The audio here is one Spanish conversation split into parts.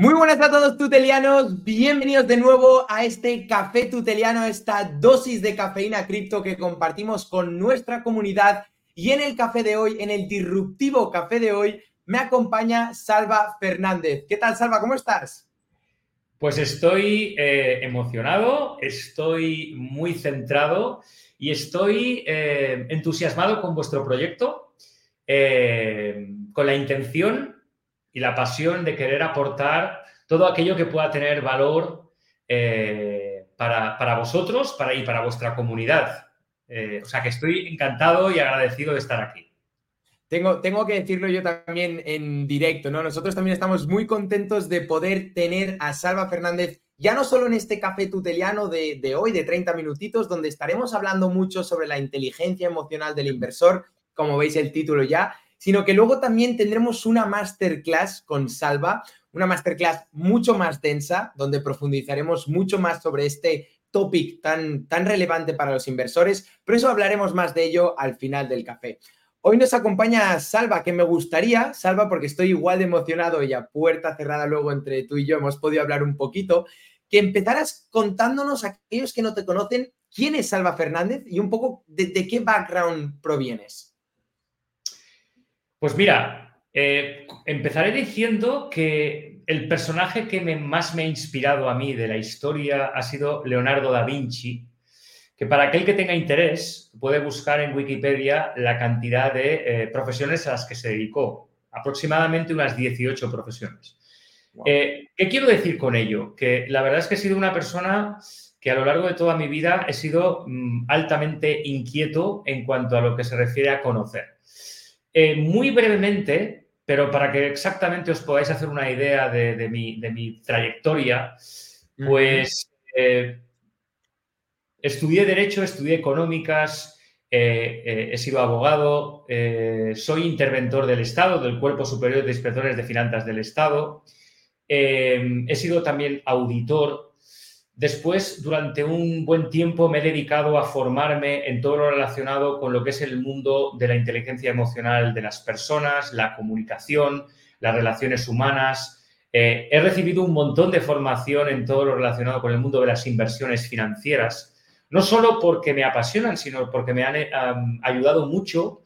Muy buenas a todos tutelianos, bienvenidos de nuevo a este café tuteliano, esta dosis de cafeína cripto que compartimos con nuestra comunidad. Y en el café de hoy, en el disruptivo café de hoy, me acompaña Salva Fernández. ¿Qué tal, Salva? ¿Cómo estás? Pues estoy eh, emocionado, estoy muy centrado y estoy eh, entusiasmado con vuestro proyecto, eh, con la intención y la pasión de querer aportar todo aquello que pueda tener valor para, vosotros para, y para vuestra comunidad. o sea que estoy encantado y agradecido de estar aquí. Tengo, tengo, que decirlo yo también en directo, ¿no? Nosotros también estamos muy contentos de poder tener a Salva Fernández, ya no solo en este café tuteliano de, de, hoy, de 30 minutitos, donde estaremos hablando mucho sobre la inteligencia emocional del inversor, como veis el título ya, sino que luego también tendremos una masterclass con Salva, una masterclass mucho más densa, donde profundizaremos mucho más sobre este topic tan, tan relevante para los inversores, pero eso hablaremos más de ello al final del café. Hoy nos acompaña Salva, que me gustaría, Salva, porque estoy igual de emocionado y a puerta cerrada luego entre tú y yo hemos podido hablar un poquito, que empezaras contándonos a aquellos que no te conocen quién es Salva Fernández y un poco de, qué background provienes. Pues mira, eh, empezaré diciendo que el personaje que más me ha inspirado a mí de la historia ha sido Leonardo da Vinci, que para aquel que tenga interés puede buscar en Wikipedia la cantidad de eh, profesiones a las que se dedicó, aproximadamente unas 18 profesiones. Eh, ¿Qué quiero decir con ello? Que la verdad es que he sido una persona que a lo largo de toda mi vida he sido mm, altamente inquieto en cuanto a lo que se refiere a conocer. Muy brevemente, pero para que exactamente os podáis hacer una idea de, mi, trayectoria, pues... Estudié Derecho, estudié Económicas, eh, eh, he sido abogado, eh, soy interventor del Estado, del Cuerpo Superior de Inspectores de Finanzas del Estado, he sido también auditor. Después, durante un buen tiempo, me he dedicado a formarme en todo lo relacionado con lo que es el mundo de la inteligencia emocional de las personas, la comunicación, las relaciones humanas. he recibido un montón de formación en todo lo relacionado con el mundo de las inversiones financieras no solo porque me apasionan, sino porque me han eh, ayudado mucho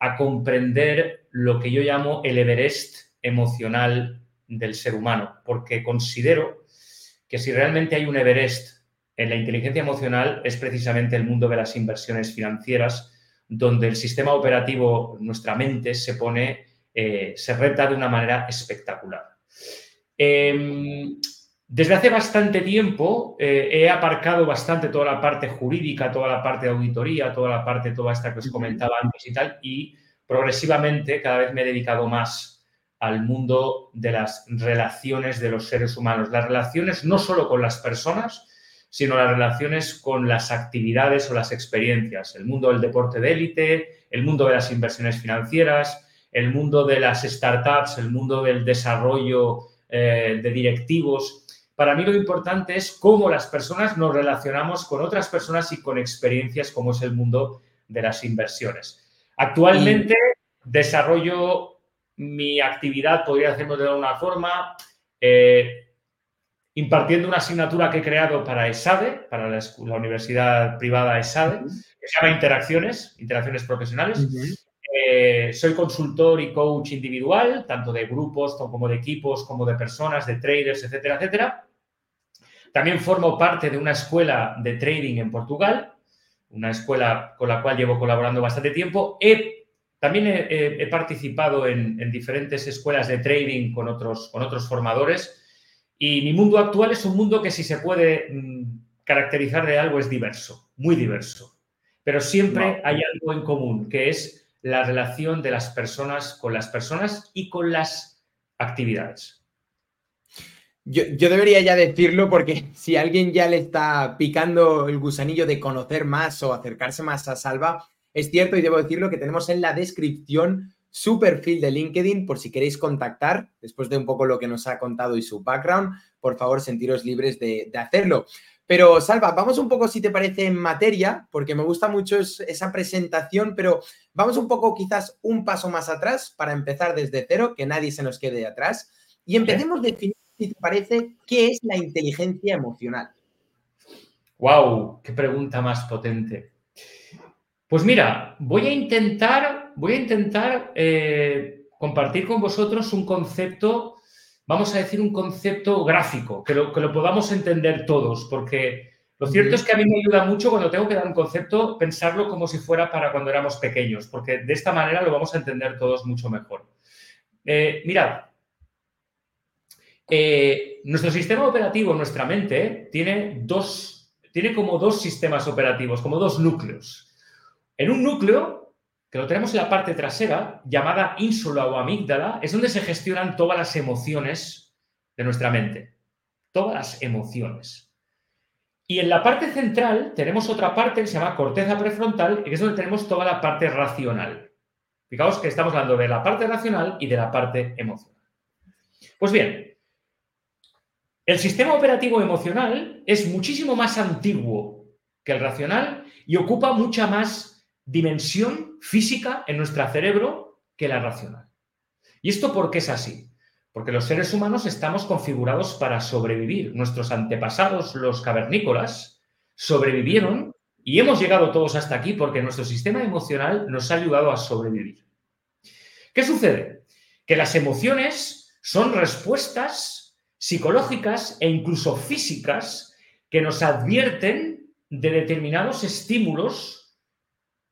a comprender lo que yo llamo el Everest emocional del ser humano, porque considero que si realmente hay un Everest en la inteligencia emocional es precisamente el mundo de las inversiones financieras, donde el sistema operativo, nuestra mente, se pone, eh, se reta de una manera espectacular. Em, desde hace bastante tiempo eh, he aparcado bastante toda la parte jurídica, toda la parte de auditoría, toda la parte, toda esta que os comentaba antes y tal, y progresivamente cada vez me he dedicado más al mundo de las relaciones de los seres humanos. Las relaciones no solo con las personas, sino las relaciones con las actividades o las experiencias. El mundo del deporte de élite, el mundo de las inversiones financieras, el mundo de las startups, el mundo del desarrollo eh, de directivos para mí lo importante es cómo las personas nos relacionamos con otras personas y con experiencias como es el mundo de las inversiones. Actualmente desarrollo mi actividad, podría hacerlo de alguna forma, eh, impartiendo una asignatura que he creado para ESADE, para la, Universidad Privada ESADE, que se llama Interacciones, Interacciones Profesionales. Eh, soy consultor y coach individual, tanto de grupos como de equipos, como de personas, de traders, etcétera, etcétera. También formo parte de una escuela de trading en Portugal, una escuela con la cual llevo colaborando bastante tiempo. También he, participado en, diferentes escuelas de trading con otros, con otros formadores y mi mundo actual es un mundo que si se puede mm, caracterizar de algo es diverso, muy diverso. Pero siempre hay algo en común, que es la relación de las personas con las personas y con las actividades. Yo, debería ya decirlo porque si alguien ya le está picando el gusanillo de conocer más o acercarse más a Salva, es cierto y debo decirlo que tenemos en la descripción su perfil de LinkedIn por si queréis contactar después de un poco lo que nos ha contado y su background. Por favor, sentiros libres de, hacerlo. Pero Salva, vamos un poco, si te parece, en materia, porque me gusta mucho esa presentación, pero vamos un poco quizás un paso más atrás para empezar desde cero, que nadie se nos quede atrás. Y empecemos definiendo, si te parece, qué es la inteligencia emocional. ¡Wow! ¡Qué pregunta más potente! Pues mira, voy a intentar, voy a intentar eh, compartir con vosotros un concepto, vamos a decir un concepto gráfico, que lo, que lo podamos entender todos, porque lo cierto es que a mí me ayuda mucho cuando tengo que dar un concepto pensarlo como si fuera para cuando éramos pequeños, porque de esta manera lo vamos a entender todos mucho mejor. Eh, mirad, eh, nuestro sistema operativo, nuestra mente, tiene dos, tiene como dos sistemas operativos, como dos núcleos. En un núcleo, que lo tenemos en la parte trasera, llamada ínsula o amígdala, es donde se gestionan todas las emociones de nuestra mente. Todas las emociones. Y en la parte central tenemos otra parte que se llama corteza prefrontal, que es donde tenemos toda la parte racional. Fijaos que estamos hablando de la parte racional y de la parte emocional. Pues bien, el sistema operativo emocional es muchísimo más antiguo que el racional y ocupa mucha más dimensión física en nuestro cerebro que la racional. ¿Y esto por qué es así? Porque los seres humanos estamos configurados para sobrevivir. Nuestros antepasados, los cavernícolas, sobrevivieron y hemos llegado todos hasta aquí porque nuestro sistema emocional nos ha ayudado a sobrevivir. ¿Qué sucede? Que las emociones son respuestas psicológicas e incluso físicas que nos advierten de determinados estímulos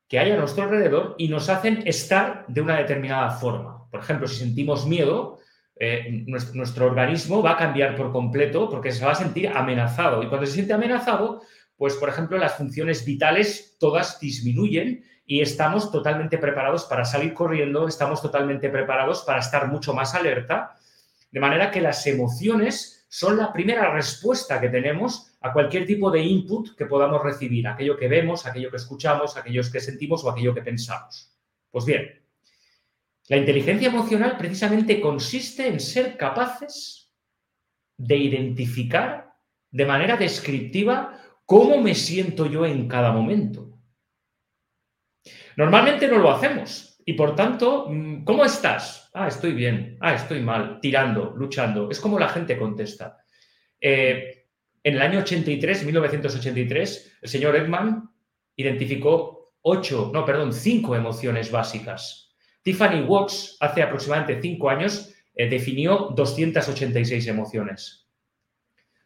que hay a nuestro alrededor y nos hacen estar de una determinada forma. Por ejemplo, si sentimos miedo, eh, nuestro, organismo va a cambiar por completo porque se va a sentir amenazado. Y cuando se siente amenazado, pues por ejemplo las funciones vitales todas disminuyen y estamos totalmente preparados para salir corriendo, estamos totalmente preparados para estar mucho más alerta. De manera que las emociones son la primera respuesta que tenemos a cualquier tipo de input que podamos recibir, aquello que vemos, aquello que escuchamos, aquellos que sentimos o aquello que pensamos. Pues bien, la inteligencia emocional precisamente consiste en ser capaces de identificar de manera descriptiva cómo me siento yo en cada momento. Normalmente no lo hacemos y por tanto, mm, ¿cómo estás? Ah, estoy bien. Ah, estoy mal, tirando, luchando. Es como la gente contesta. Eh, en el año 83, 1983, el señor Edman identificó ocho, no, perdón, cinco emociones básicas Tiffany Watts hace aproximadamente cinco años eh, definió 286 emociones.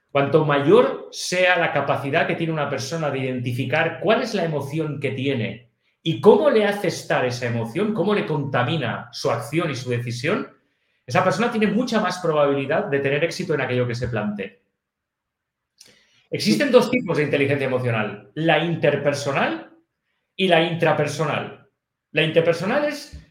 Cuanto mayor sea la capacidad que tiene una persona de identificar cuál es la emoción que tiene y cómo le hace estar esa emoción, cómo le contamina su acción y su decisión, esa persona tiene mucha más probabilidad de tener éxito en aquello que se plantee. Existen dos tipos de inteligencia emocional, la interpersonal y la intrapersonal. La interpersonal es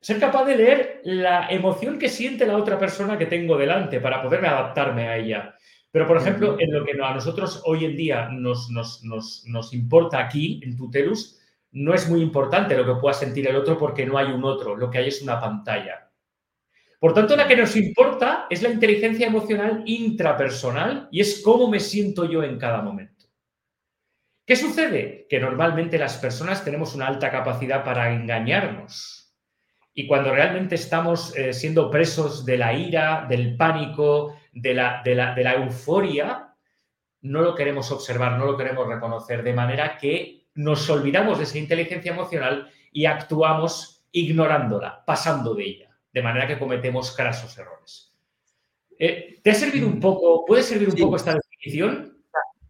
ser capaz de leer la emoción que siente la otra persona que tengo delante para poderme adaptarme a ella. Pero, por ejemplo, en lo que a nosotros hoy en día nos, nos, importa aquí, en Tutelus, no es muy importante lo que pueda sentir el otro porque no hay un otro, lo que hay es una pantalla. Por tanto, la que nos importa es la inteligencia emocional intrapersonal y es cómo me siento yo en cada momento. ¿Qué sucede? Que normalmente las personas tenemos una alta capacidad para engañarnos y cuando realmente estamos eh, siendo presos de la ira, del pánico, de la, de, la, euforia, no lo queremos observar, no lo queremos reconocer, de manera que nos olvidamos de esa inteligencia emocional y actuamos ignorándola, pasando de ella, de manera que cometemos crasos errores. Eh, ¿Te ha servido un poco, puede servir un poco esta definición?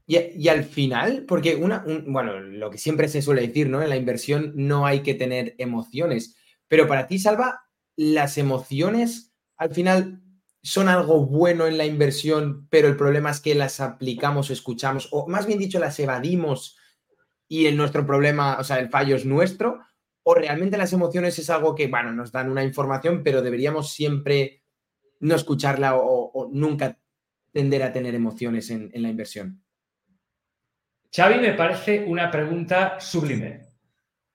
Y, al final, porque una, bueno, lo que siempre se suele decir, ¿no? En la inversión no hay que tener emociones. Pero para ti, Salva, las emociones al final son algo bueno en la inversión, pero el problema es que las aplicamos o escuchamos, o más bien dicho, las evadimos y el nuestro problema, o sea, el fallo es nuestro, o realmente las emociones es algo que, bueno, nos dan una información, pero deberíamos siempre no escucharla o, nunca tender a tener emociones en, en la inversión. Xavi, me parece una pregunta sublime.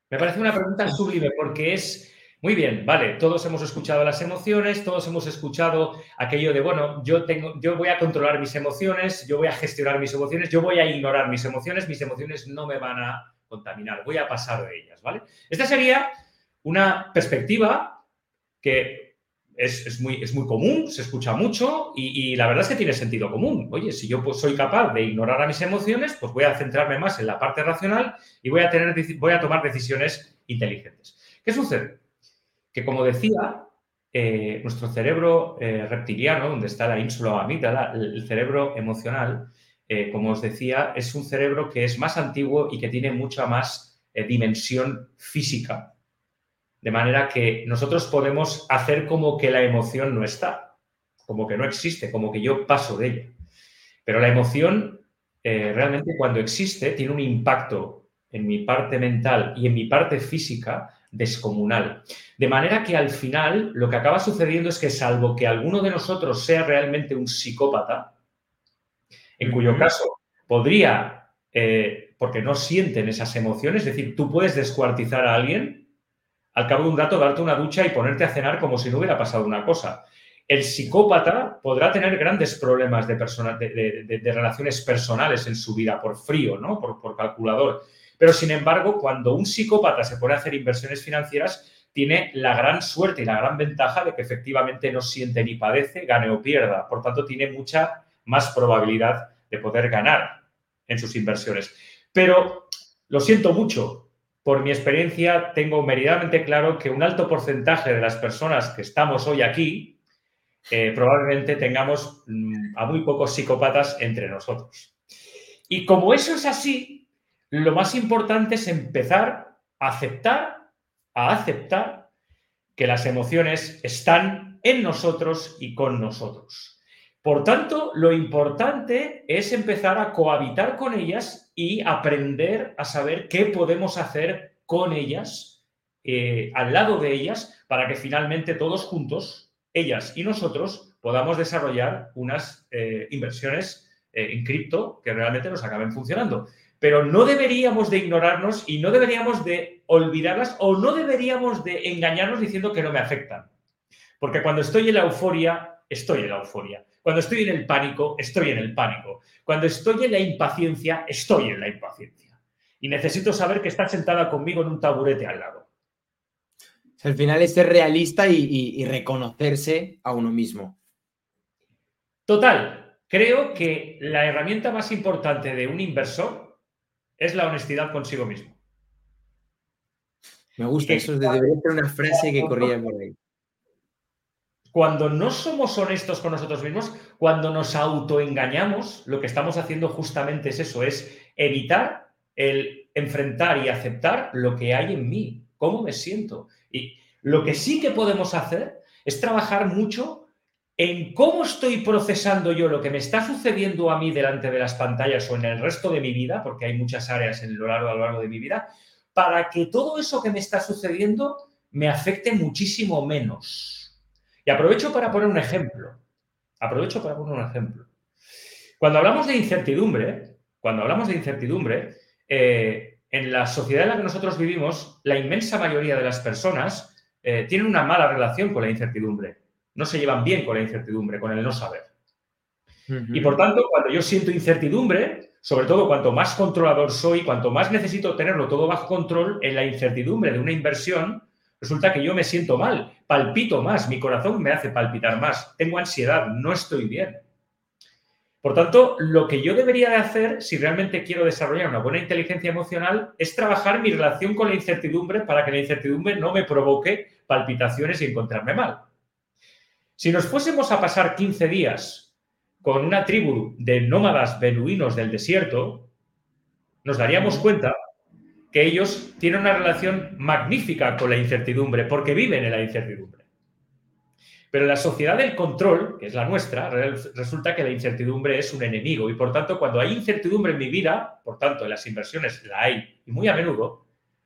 Me parece una pregunta sublime porque es muy bien, vale, todos hemos escuchado las emociones, todos hemos escuchado aquello de, bueno, yo, tengo, yo voy a controlar mis emociones, yo voy a gestionar mis emociones, yo voy a ignorar mis emociones, mis emociones no me van a contaminar, voy a pasar de ellas, ¿vale? Esta sería una perspectiva que es, muy, es muy común, se escucha mucho y, la verdad es que tiene sentido común. Oye, si yo pues, soy capaz de ignorar a mis emociones, pues voy a centrarme más en la parte racional y voy a, tener, voy a tomar decisiones inteligentes. ¿Qué sucede? Que como decía, eh, nuestro cerebro eh, reptiliano, donde está la ínsula amígdala, el cerebro emocional, eh, como os decía, es un cerebro que es más antiguo y que tiene mucha más dimensión física de manera que nosotros podemos hacer como que la emoción no está, como que no existe, como que yo paso de ella. Pero la emoción eh, realmente cuando existe tiene un impacto en mi parte mental y en mi parte física descomunal. De manera que al final lo que acaba sucediendo es que salvo que alguno de nosotros sea realmente un psicópata, en cuyo caso podría, eh, porque no sienten esas emociones, es decir, tú puedes descuartizar a alguien al cabo de un rato darte una ducha y ponerte a cenar como si no hubiera pasado una cosa. El psicópata podrá tener grandes problemas de, de, relaciones personales en su vida por frío, ¿no? Por, por calculador. Pero sin embargo, cuando un psicópata se pone a hacer inversiones financieras, tiene la gran suerte y la gran ventaja de que efectivamente no siente ni padece, gane o pierda. Por tanto, tiene mucha más probabilidad de poder ganar en sus inversiones. Pero lo siento mucho, por mi experiencia, tengo meridamente claro que un alto porcentaje de las personas que estamos hoy aquí, eh, probablemente tengamos mm, a muy pocos psicópatas entre nosotros. Y como eso es así, lo más importante es empezar a aceptar, a aceptar que las emociones están en nosotros y con nosotros. Por tanto, lo importante es empezar a cohabitar con ellas y aprender a saber qué podemos hacer con ellas, eh, al lado de ellas, para que finalmente todos juntos, ellas y nosotros, podamos desarrollar unas eh, inversiones eh, en cripto que realmente nos acaben funcionando. Pero no deberíamos de ignorarnos y no deberíamos de olvidarlas o no deberíamos de engañarnos diciendo que no me afectan. Porque cuando estoy en la euforia, estoy en la euforia. Cuando estoy en el pánico, estoy en el pánico. Cuando estoy en la impaciencia, estoy en la impaciencia. Y necesito saber que está sentada conmigo en un taburete al lado. Al final es ser realista y, reconocerse a uno mismo. Total, creo que la herramienta más importante de un inversor es la honestidad consigo mismo. Me gusta eso, de debería ser una frase que corría por ahí. Cuando no somos honestos con nosotros mismos, cuando nos autoengañamos, lo que estamos haciendo justamente es eso, es evitar el enfrentar y aceptar lo que hay en mí, cómo me siento. Y lo que sí que podemos hacer es trabajar mucho en cómo estoy procesando yo lo que me está sucediendo a mí delante de las pantallas o en el resto de mi vida, porque hay muchas áreas en lo largo, a lo largo de mi vida, para que todo eso que me está sucediendo me afecte muchísimo menos. Y aprovecho para poner un ejemplo. Aprovecho para poner un ejemplo. Cuando hablamos de incertidumbre, cuando hablamos de incertidumbre, eh, en la sociedad en la que nosotros vivimos, la inmensa mayoría de las personas eh, tienen una mala relación con la incertidumbre. No se llevan bien con la incertidumbre, con el no saber. Y por tanto, cuando yo siento incertidumbre, sobre todo cuanto más controlador soy, cuanto más necesito tenerlo todo bajo control, en la incertidumbre de una inversión, resulta que yo me siento mal, palpito más, mi corazón me hace palpitar más, tengo ansiedad, no estoy bien. Por tanto, lo que yo debería de hacer, si realmente quiero desarrollar una buena inteligencia emocional, es trabajar mi relación con la incertidumbre para que la incertidumbre no me provoque palpitaciones y encontrarme mal. Si nos fuésemos a pasar 15 días con una tribu de nómadas beduinos del desierto, nos daríamos cuenta que ellos tienen una relación magnífica con la incertidumbre, porque viven en la incertidumbre. Pero la sociedad del control, que es la nuestra, resulta que la incertidumbre es un enemigo y por tanto cuando hay incertidumbre en mi vida, por tanto en las inversiones la hay y muy a menudo,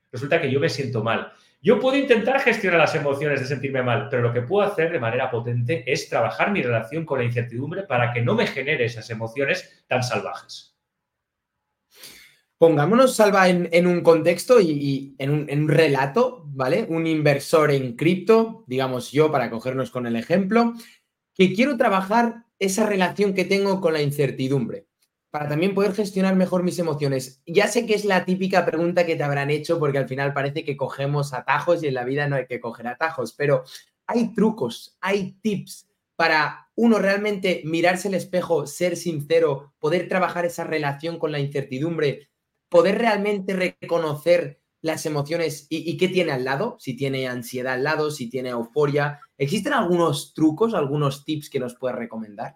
resulta que yo me siento mal. Yo puedo intentar gestionar las emociones de sentirme mal, pero lo que puedo hacer de manera potente es trabajar mi relación con la incertidumbre para que no me genere esas emociones tan salvajes. Pongámonos, Salva, en, un contexto y, en, un, relato, ¿vale? Un inversor en cripto, digamos yo, para cogernos con el ejemplo, que quiero trabajar esa relación que tengo con la incertidumbre, para también poder gestionar mejor mis emociones. Ya sé que es la típica pregunta que te habrán hecho, porque al final parece que cogemos atajos y en la vida no hay que coger atajos, pero hay trucos, hay tips para uno realmente mirarse el espejo, ser sincero, poder trabajar esa relación con la incertidumbre, poder realmente reconocer las emociones y, qué tiene al lado, si tiene ansiedad al lado, si tiene euforia. ¿Existen algunos trucos, algunos tips que nos puedas recomendar?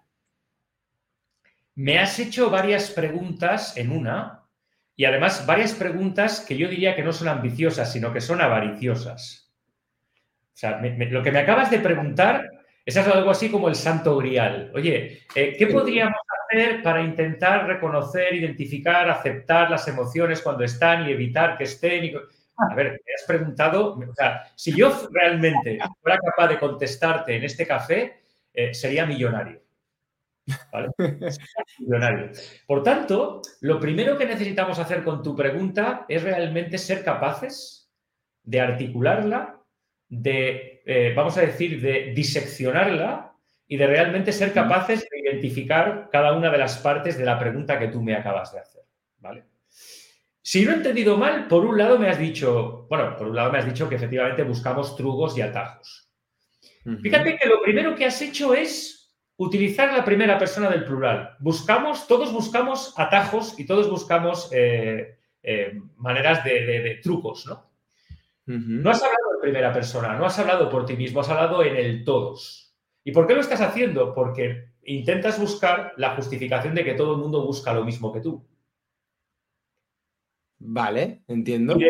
Me has hecho varias preguntas en una y además varias preguntas que yo diría que no son ambiciosas, sino que son avariciosas. O sea, lo que me acabas de preguntar es algo así como el santo grial. Oye, eh, ¿qué podríamos para intentar reconocer, identificar, aceptar las emociones cuando están y evitar que estén? A ver, me has preguntado, o sea, si yo realmente fuera capaz de contestarte en este café, eh, sería millonario. Millonario. Por tanto, lo primero que necesitamos hacer con tu pregunta es realmente ser capaces de articularla de, eh, vamos a decir, de diseccionarla y de realmente ser capaces de identificar cada una de las partes de la pregunta que tú me acabas de hacer. ¿Vale? Si no he entendido mal, por un lado me has dicho, bueno, por un lado me has dicho que efectivamente buscamos trugos y atajos. Fíjate que lo primero que has hecho es utilizar la primera persona del plural. Buscamos, todos buscamos atajos y todos buscamos eh, eh, maneras de, de, trucos, ¿no? No has hablado en primera persona, no has hablado por ti mismo, has hablado en el todos. ¿Y por qué lo estás haciendo? Porque intentas buscar la justificación de que todo el mundo busca lo mismo que tú. Vale, entiendo. Y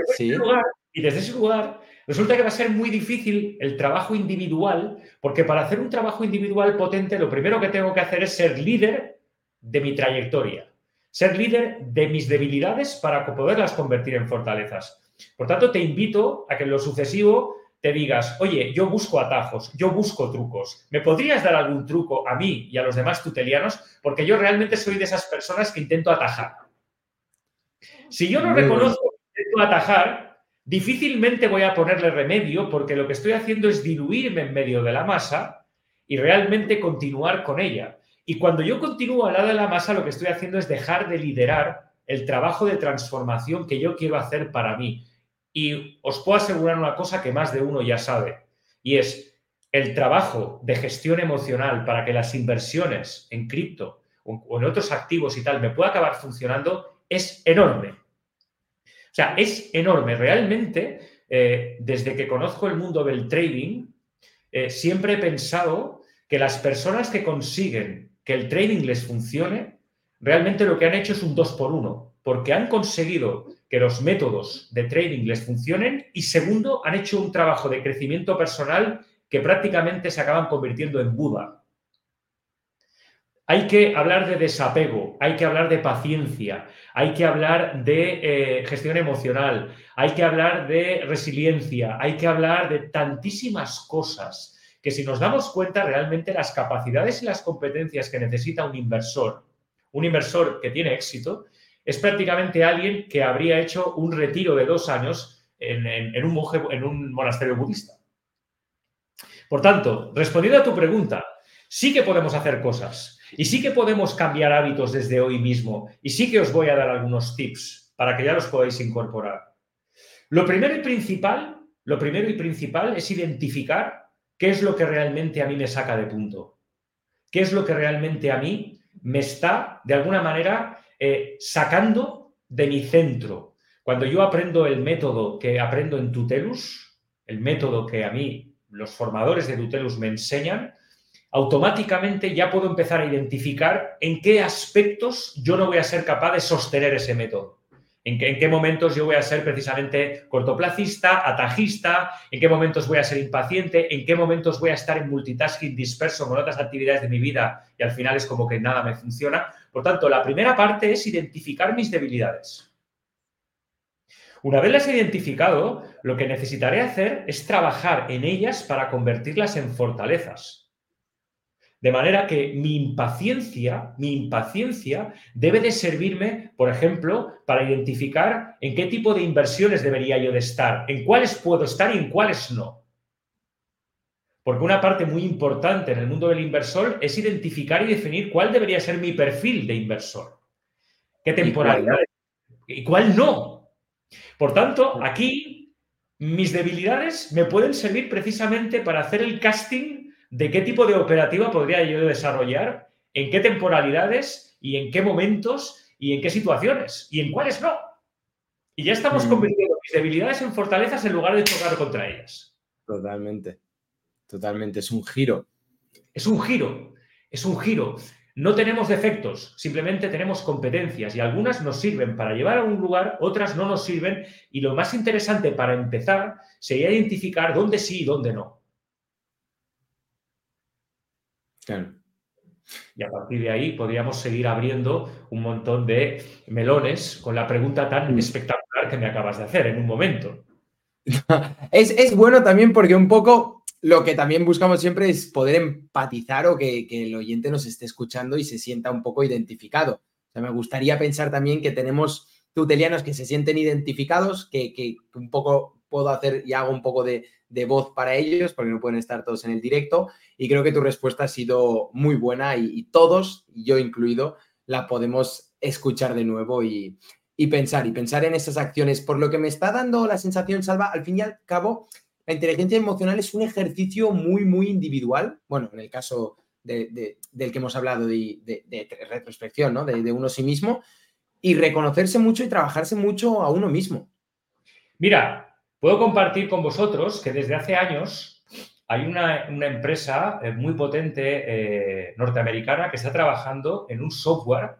desde, ese lugar, resulta que va a ser muy difícil el trabajo individual, porque para hacer un trabajo individual potente, lo primero que tengo que hacer es ser líder de mi trayectoria, ser líder de mis debilidades para poderlas convertir en fortalezas. Por tanto, te invito a que en lo sucesivo te digas, oye, yo busco atajos, yo busco trucos. ¿Me podrías dar algún truco a mí y a los demás tutelianos? Porque yo realmente soy de esas personas que intento atajar. Si yo no reconozco que intento atajar, difícilmente voy a ponerle remedio porque lo que estoy haciendo es diluirme en medio de la masa y realmente continuar con ella. Y cuando yo continúo al lado de la masa, lo que estoy haciendo es dejar de liderar el trabajo de transformación que yo quiero hacer para mí. Y os puedo asegurar una cosa que más de uno ya sabe, y es el trabajo de gestión emocional para que las inversiones en cripto o en otros activos y tal me pueda acabar funcionando es enorme. O sea, es enorme. Realmente, eh, desde que conozco el mundo del trading, eh, siempre he pensado que las personas que consiguen que el trading les funcione realmente lo que han hecho es un 2 por 1 porque han conseguido que los métodos de trading les funcionen y segundo, han hecho un trabajo de crecimiento personal que prácticamente se acaban convirtiendo en Buda. Hay que hablar de desapego, hay que hablar de paciencia, hay que hablar de eh, gestión emocional, hay que hablar de resiliencia, hay que hablar de tantísimas cosas que si nos damos cuenta realmente las capacidades y las competencias que necesita un inversor un inversor que tiene éxito es prácticamente alguien que habría hecho un retiro de dos años en, un, en un monasterio budista. Por tanto, respondiendo a tu pregunta, sí que podemos hacer cosas y sí que podemos cambiar hábitos desde hoy mismo y sí que os voy a dar algunos tips para que ya los podáis incorporar. Lo primero y principal, lo primero y principal es identificar qué es lo que realmente a mí me saca de punto. ¿Qué es lo que realmente a mí me está, de alguna manera, eh, sacando de mi centro. Cuando yo aprendo el método que aprendo en Tutelus, el método que a mí los formadores de Tutelus me enseñan, automáticamente ya puedo empezar a identificar en qué aspectos yo no voy a ser capaz de sostener ese método. ¿En qué, momentos yo voy a ser precisamente cortoplacista, atajista? ¿En qué momentos voy a ser impaciente? ¿En qué momentos voy a estar en multitasking disperso con otras actividades de mi vida y al final es como que nada me funciona? Por tanto, la primera parte es identificar mis debilidades. Una vez las he identificado, lo que necesitaré hacer es trabajar en ellas para convertirlas en fortalezas. De manera que mi impaciencia, mi impaciencia debe de servirme, por ejemplo, para identificar en qué tipo de inversiones debería yo de estar, en cuáles puedo estar y en cuáles no. Porque una parte muy importante en el mundo del inversor es identificar y definir cuál debería ser mi perfil de inversor. ¿Qué temporalidad? ¿Y cuál no? Por tanto, aquí mis debilidades me pueden servir precisamente para hacer el casting de qué tipo de operativa podría yo desarrollar, en qué temporalidades y en qué momentos y en qué situaciones y en cuáles no. Y ya estamos mm. convirtiendo mis debilidades en fortalezas en lugar de chocar contra ellas. Totalmente, totalmente, es un giro. Es un giro, es un giro. No tenemos defectos, simplemente tenemos competencias y algunas nos sirven para llevar a un lugar, otras no nos sirven y lo más interesante para empezar sería identificar dónde sí y dónde no. Y a partir de ahí podríamos seguir abriendo un montón de melones con la pregunta tan mm. espectacular que me acabas de hacer en un momento. es, es bueno también porque un poco lo que también buscamos siempre es poder empatizar o que, el oyente nos esté escuchando y se sienta un poco identificado. O sea, me gustaría pensar también que tenemos tutelianos que se sienten identificados, que, un poco puedo hacer y hago un poco de, voz para ellos, porque no pueden estar todos en el directo. Y creo que tu respuesta ha sido muy buena y, todos, yo incluido, la podemos escuchar de nuevo y, y pensar, y pensar en esas acciones. Por lo que me está dando la sensación, Salva, al fin y al cabo, la inteligencia emocional es un ejercicio muy, muy individual. Bueno, en el caso del que hemos hablado de, retrospección, ¿no? De, uno sí mismo. Y reconocerse mucho y trabajarse mucho a uno mismo. Mira, puedo compartir con vosotros que desde hace años hay una, empresa eh, muy potente eh, norteamericana que está trabajando en un software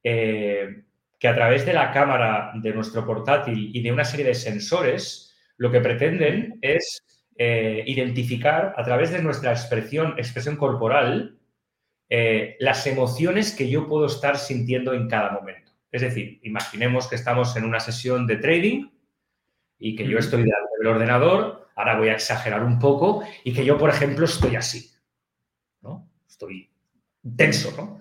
eh, que a través de la cámara de nuestro portátil y de una serie de sensores lo que pretenden es identificar a través de nuestra expresión, expresión corporal las emociones que yo puedo estar sintiendo en cada momento. Es decir, imaginemos que estamos en una sesión de trading y que yo estoy delante del ordenador, ahora voy a exagerar un poco, y que yo, por ejemplo, estoy así, ¿no? Estoy tenso, ¿no?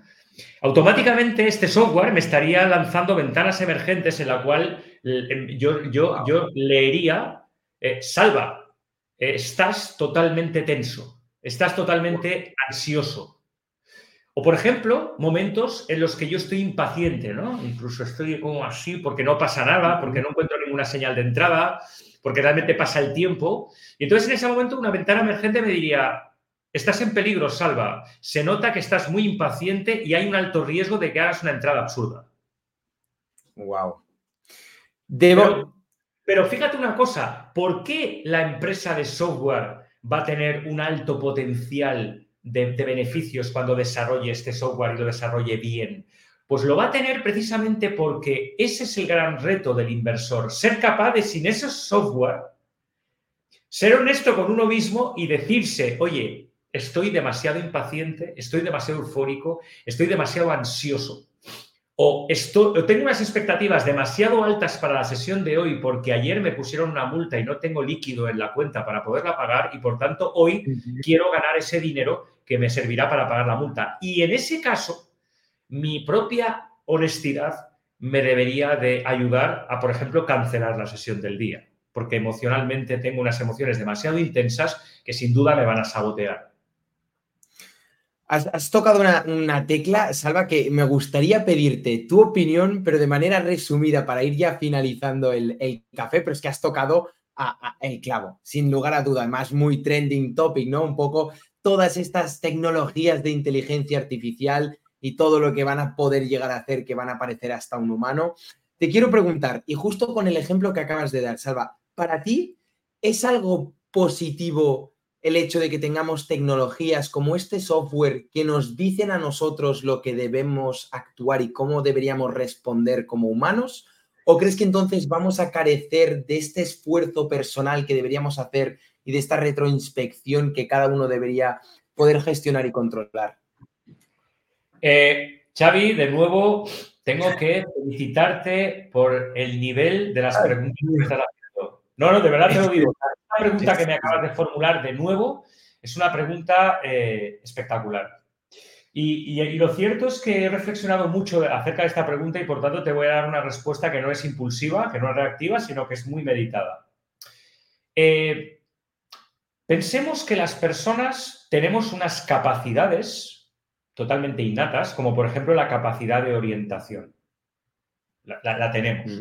Automáticamente este software me estaría lanzando ventanas emergentes en la cual eh, yo, yo, yo leería eh, salva, eh, estás totalmente tenso, estás totalmente ansioso. O, por ejemplo, momentos en los que yo estoy impaciente, ¿no? Incluso estoy como así porque no pasa nada, porque no encuentro ninguna señal de entrada, porque realmente pasa el tiempo. Y entonces en ese momento una ventana emergente me diría, estás en peligro, salva. Se nota que estás muy impaciente y hay un alto riesgo de que hagas una entrada absurda. Wow. Debo, pero fíjate una cosa, ¿por qué la empresa de software va a tener un alto potencial de, beneficios cuando desarrolle este software y lo desarrolle bien? Pues lo va a tener precisamente porque ese es el gran reto del inversor, ser capaz de, sin ese software, ser honesto con uno mismo y decirse, oye, estoy demasiado impaciente, estoy demasiado eufórico, estoy demasiado ansioso o, tengo unas expectativas demasiado altas para la sesión de hoy porque ayer me pusieron una multa y no tengo líquido en la cuenta para poderla pagar y por tanto hoy quiero ganar ese dinero que me servirá para pagar la multa. Y en ese caso, mi propia honestidad me debería de ayudar a, por ejemplo, cancelar la sesión del día, porque emocionalmente tengo unas emociones demasiado intensas que sin duda me van a sabotear. Has, tocado una, tecla, Salva, que me gustaría pedirte tu opinión, pero de manera resumida para ir ya finalizando el, café, pero es que has tocado el clavo, sin lugar a dudas, más muy trending topic, ¿no? Un poco todas estas tecnologías de inteligencia artificial y todo lo que van a poder llegar a hacer, que van a parecer hasta un humano. Te quiero preguntar, y justo con el ejemplo que acabas de dar, Salva, ¿para ti es algo positivo el hecho de que tengamos tecnologías como este software que nos dicen a nosotros lo que debemos actuar y cómo deberíamos responder como humanos? ¿O crees que entonces vamos a carecer de este esfuerzo personal que deberíamos hacer y de esta retroinspección que cada uno debería poder gestionar y controlar? Eh, Xavi, de nuevo, tengo que felicitarte por el nivel de las preguntas que estás haciendo. No, no, de verdad te lo digo pregunta que me acabas de formular de nuevo es una pregunta eh, espectacular. Y, lo cierto es que he reflexionado mucho acerca de esta pregunta y por tanto te voy a dar una respuesta que no es impulsiva, que no es reactiva, sino que es muy meditada. Eh, pensemos que las personas tenemos unas capacidades totalmente innatas, como por ejemplo la capacidad de orientación. La, tenemos.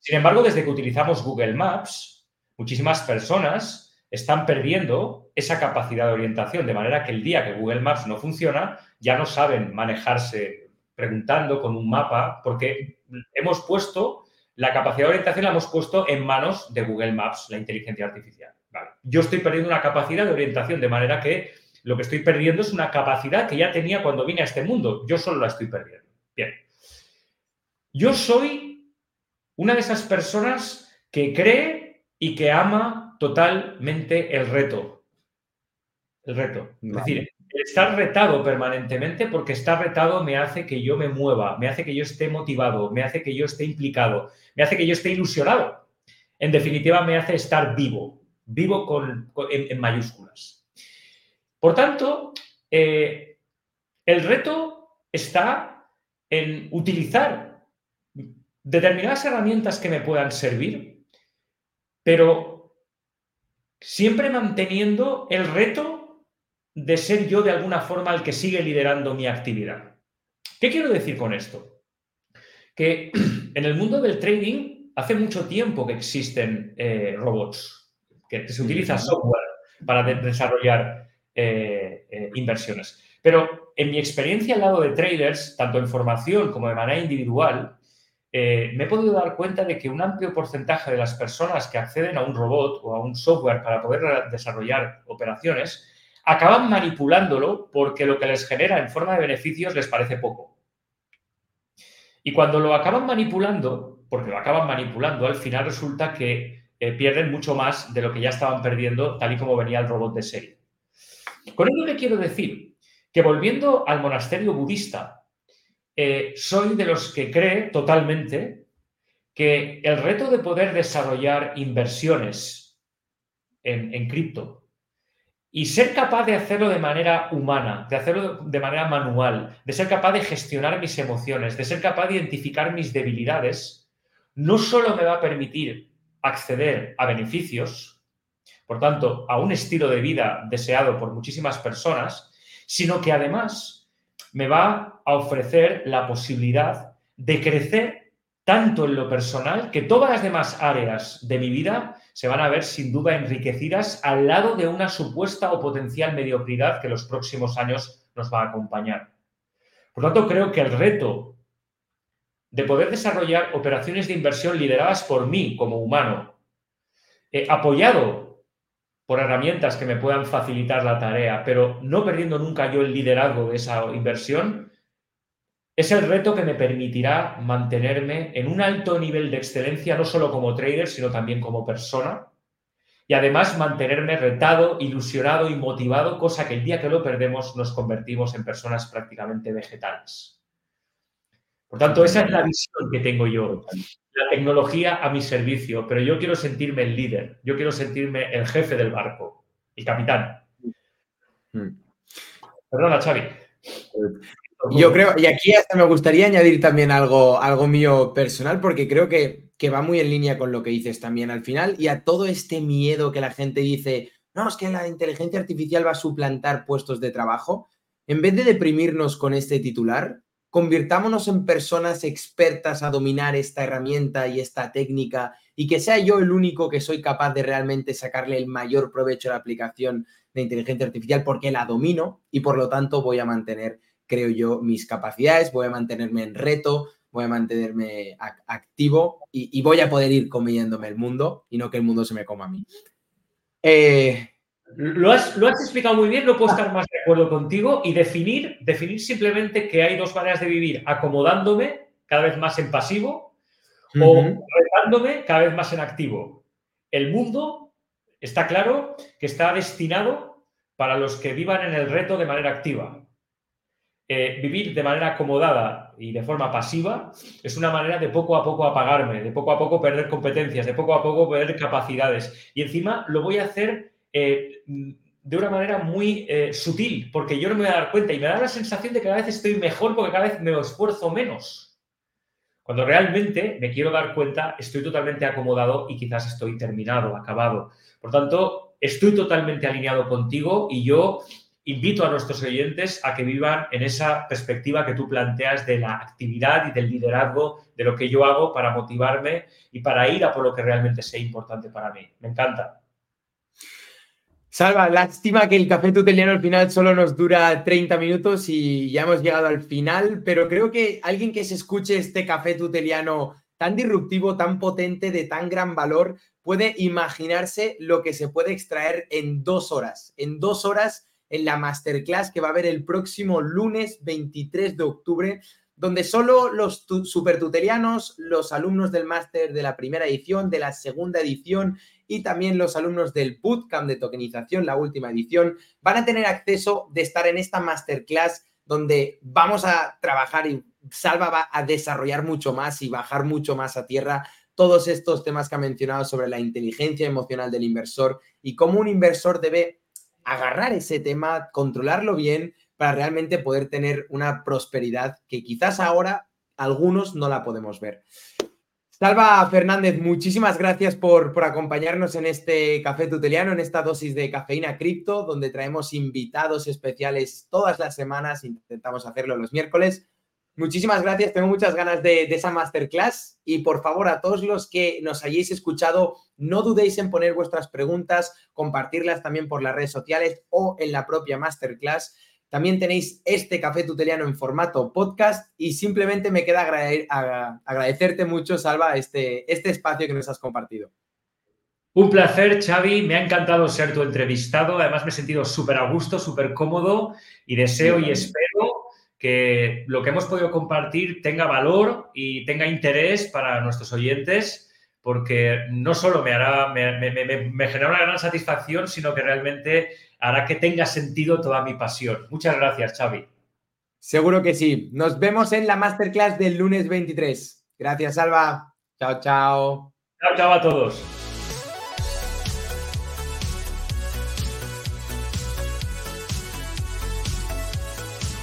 Sin embargo, desde que utilizamos Google Maps, muchísimas personas están perdiendo esa capacidad de orientación, de manera que el día que Google Maps no funciona, ya no saben manejarse preguntando con un mapa, porque hemos puesto la capacidad de orientación la hemos puesto en manos de Google Maps, la inteligencia artificial. Yo estoy perdiendo una capacidad de orientación, de manera que lo que estoy perdiendo es una capacidad que ya tenía cuando vine a este mundo. Yo solo la estoy perdiendo. Bien. Yo soy una de esas personas que cree y que ama totalmente el reto. El reto. Es decir, estar retado permanentemente porque estar retado me hace que yo me mueva, me hace que yo esté motivado, me hace que yo esté implicado, me hace que yo esté ilusionado. En definitiva, me hace estar vivo, vivo con, en, mayúsculas. Por tanto, eh, el reto está en utilizar determinadas herramientas que me puedan servir, pero siempre manteniendo el reto de ser yo de alguna forma el que sigue liderando mi actividad. ¿Qué quiero decir con esto? Que en el mundo del trading hace mucho tiempo que existen eh, robots, que se utiliza software para desarrollar eh, eh, inversiones. Pero en mi experiencia al lado de traders, tanto en formación como de manera individual, eh, me he podido dar cuenta de que un amplio porcentaje de las personas que acceden a un robot o a un software para poder desarrollar operaciones acaban manipulándolo porque lo que les genera en forma de beneficios les parece poco. Y cuando lo acaban manipulando, porque lo acaban manipulando, al final resulta que eh, pierden mucho más de lo que ya estaban perdiendo, tal y como venía el robot de serie. Con ello le quiero decir que volviendo al monasterio budista, eh, soy de los que cree totalmente que el reto de poder desarrollar inversiones en, en cripto y ser capaz de hacerlo de manera humana, de hacerlo de manera manual, de ser capaz de gestionar mis emociones, de ser capaz de identificar mis debilidades, no solo me va a permitir acceder a beneficios, por tanto, a un estilo de vida deseado por muchísimas personas, sino que además me va a ofrecer la posibilidad de crecer tanto en lo personal que todas las demás áreas de mi vida se van a ver sin duda enriquecidas al lado de una supuesta o potencial mediocridad que los próximos años nos va a acompañar. Por tanto, creo que el reto de poder desarrollar operaciones de inversión lideradas por mí como humano, eh, apoyado por herramientas que me puedan facilitar la tarea, pero no perdiendo nunca yo el liderazgo de esa inversión, es el reto que me permitirá mantenerme en un alto nivel de excelencia, no solo como trader, sino también como persona, y además mantenerme retado, ilusionado y motivado, cosa que el día que lo perdemos nos convertimos en personas prácticamente vegetales. Por tanto, esa es la visión que tengo yo. La tecnología a mi servicio, pero yo quiero sentirme el líder, yo quiero sentirme el jefe del barco, el capitán. Hmm. Perdona, Xavi. Yo creo, y aquí hasta me gustaría añadir también algo, algo mío personal, porque creo que, que va muy en línea con lo que dices también al final, y a todo este miedo que la gente dice, no, es que la inteligencia artificial va a suplantar puestos de trabajo, en vez de deprimirnos con este titular, convirtámonos en personas expertas a dominar esta herramienta y esta técnica y que sea yo el único que soy capaz de realmente sacarle el mayor provecho a la aplicación de inteligencia artificial porque la domino y por lo tanto voy a mantener, creo yo, mis capacidades, voy a mantenerme en reto, voy a mantenerme activo y, voy a poder ir comiéndome el mundo y no que el mundo se me coma a mí. Eh, lo has, explicado muy bien, no puedo estar más de acuerdo contigo y definir, definir simplemente que hay dos maneras de vivir, acomodándome cada vez más en pasivo o retándome cada vez más en activo. El mundo está claro que está destinado para los que vivan en el reto de manera activa. Eh, vivir de manera acomodada y de forma pasiva es una manera de poco a poco apagarme, de poco a poco perder competencias, de poco a poco perder capacidades. Y encima lo voy a hacer eh, de una manera muy eh, sutil, porque yo no me voy a dar cuenta y me da la sensación de que cada vez estoy mejor porque cada vez me esfuerzo menos. Cuando realmente me quiero dar cuenta, estoy totalmente acomodado y quizás estoy terminado, acabado. Por tanto, estoy totalmente alineado contigo y yo invito a nuestros oyentes a que vivan en esa perspectiva que tú planteas de la actividad y del liderazgo de lo que yo hago para motivarme y para ir a por lo que realmente sea importante para mí. Me encanta. Salva, lástima que el café tuteliano al final solo nos dura 30 minutos y ya hemos llegado al final, pero creo que alguien que se escuche este café tuteliano tan disruptivo, tan potente, de tan gran valor, puede imaginarse lo que se puede extraer en dos horas. En dos horas en la masterclass que va a haber el próximo lunes 23 de octubre, donde solo los supertutelianos, los alumnos del máster de la primera edición, de la segunda edición y también los alumnos del bootcamp de tokenización, la última edición, van a tener acceso de estar en esta masterclass donde vamos a trabajar y Salva va a desarrollar mucho más y bajar mucho más a tierra todos estos temas que ha mencionado sobre la inteligencia emocional del inversor y cómo un inversor debe agarrar ese tema, controlarlo bien para realmente poder tener una prosperidad que quizás ahora algunos no la podemos ver. Salva Fernández, muchísimas gracias por, por, acompañarnos en este café tuteliano, en esta dosis de cafeína cripto, donde traemos invitados especiales todas las semanas, intentamos hacerlo los miércoles. Muchísimas gracias, tengo muchas ganas de, de esa masterclass y por favor a todos los que nos hayáis escuchado, no dudéis en poner vuestras preguntas, compartirlas también por las redes sociales o en la propia masterclass. También tenéis este café tuteliano en formato podcast y simplemente me queda agradecerte mucho, Salva, este, este espacio que nos has compartido. Un placer, Xavi. Me ha encantado ser tu entrevistado. Además, me he sentido súper a gusto, súper cómodo y deseo y espero que lo que hemos podido compartir tenga valor y tenga interés para nuestros oyentes, porque no solo me hará, me, me genera una gran satisfacción, sino que realmente hará que tenga sentido toda mi pasión. Muchas gracias, Xavi. Seguro que sí. Nos vemos en la masterclass del lunes 23. Gracias, Alba. Chao, chao. Chao, chao a todos.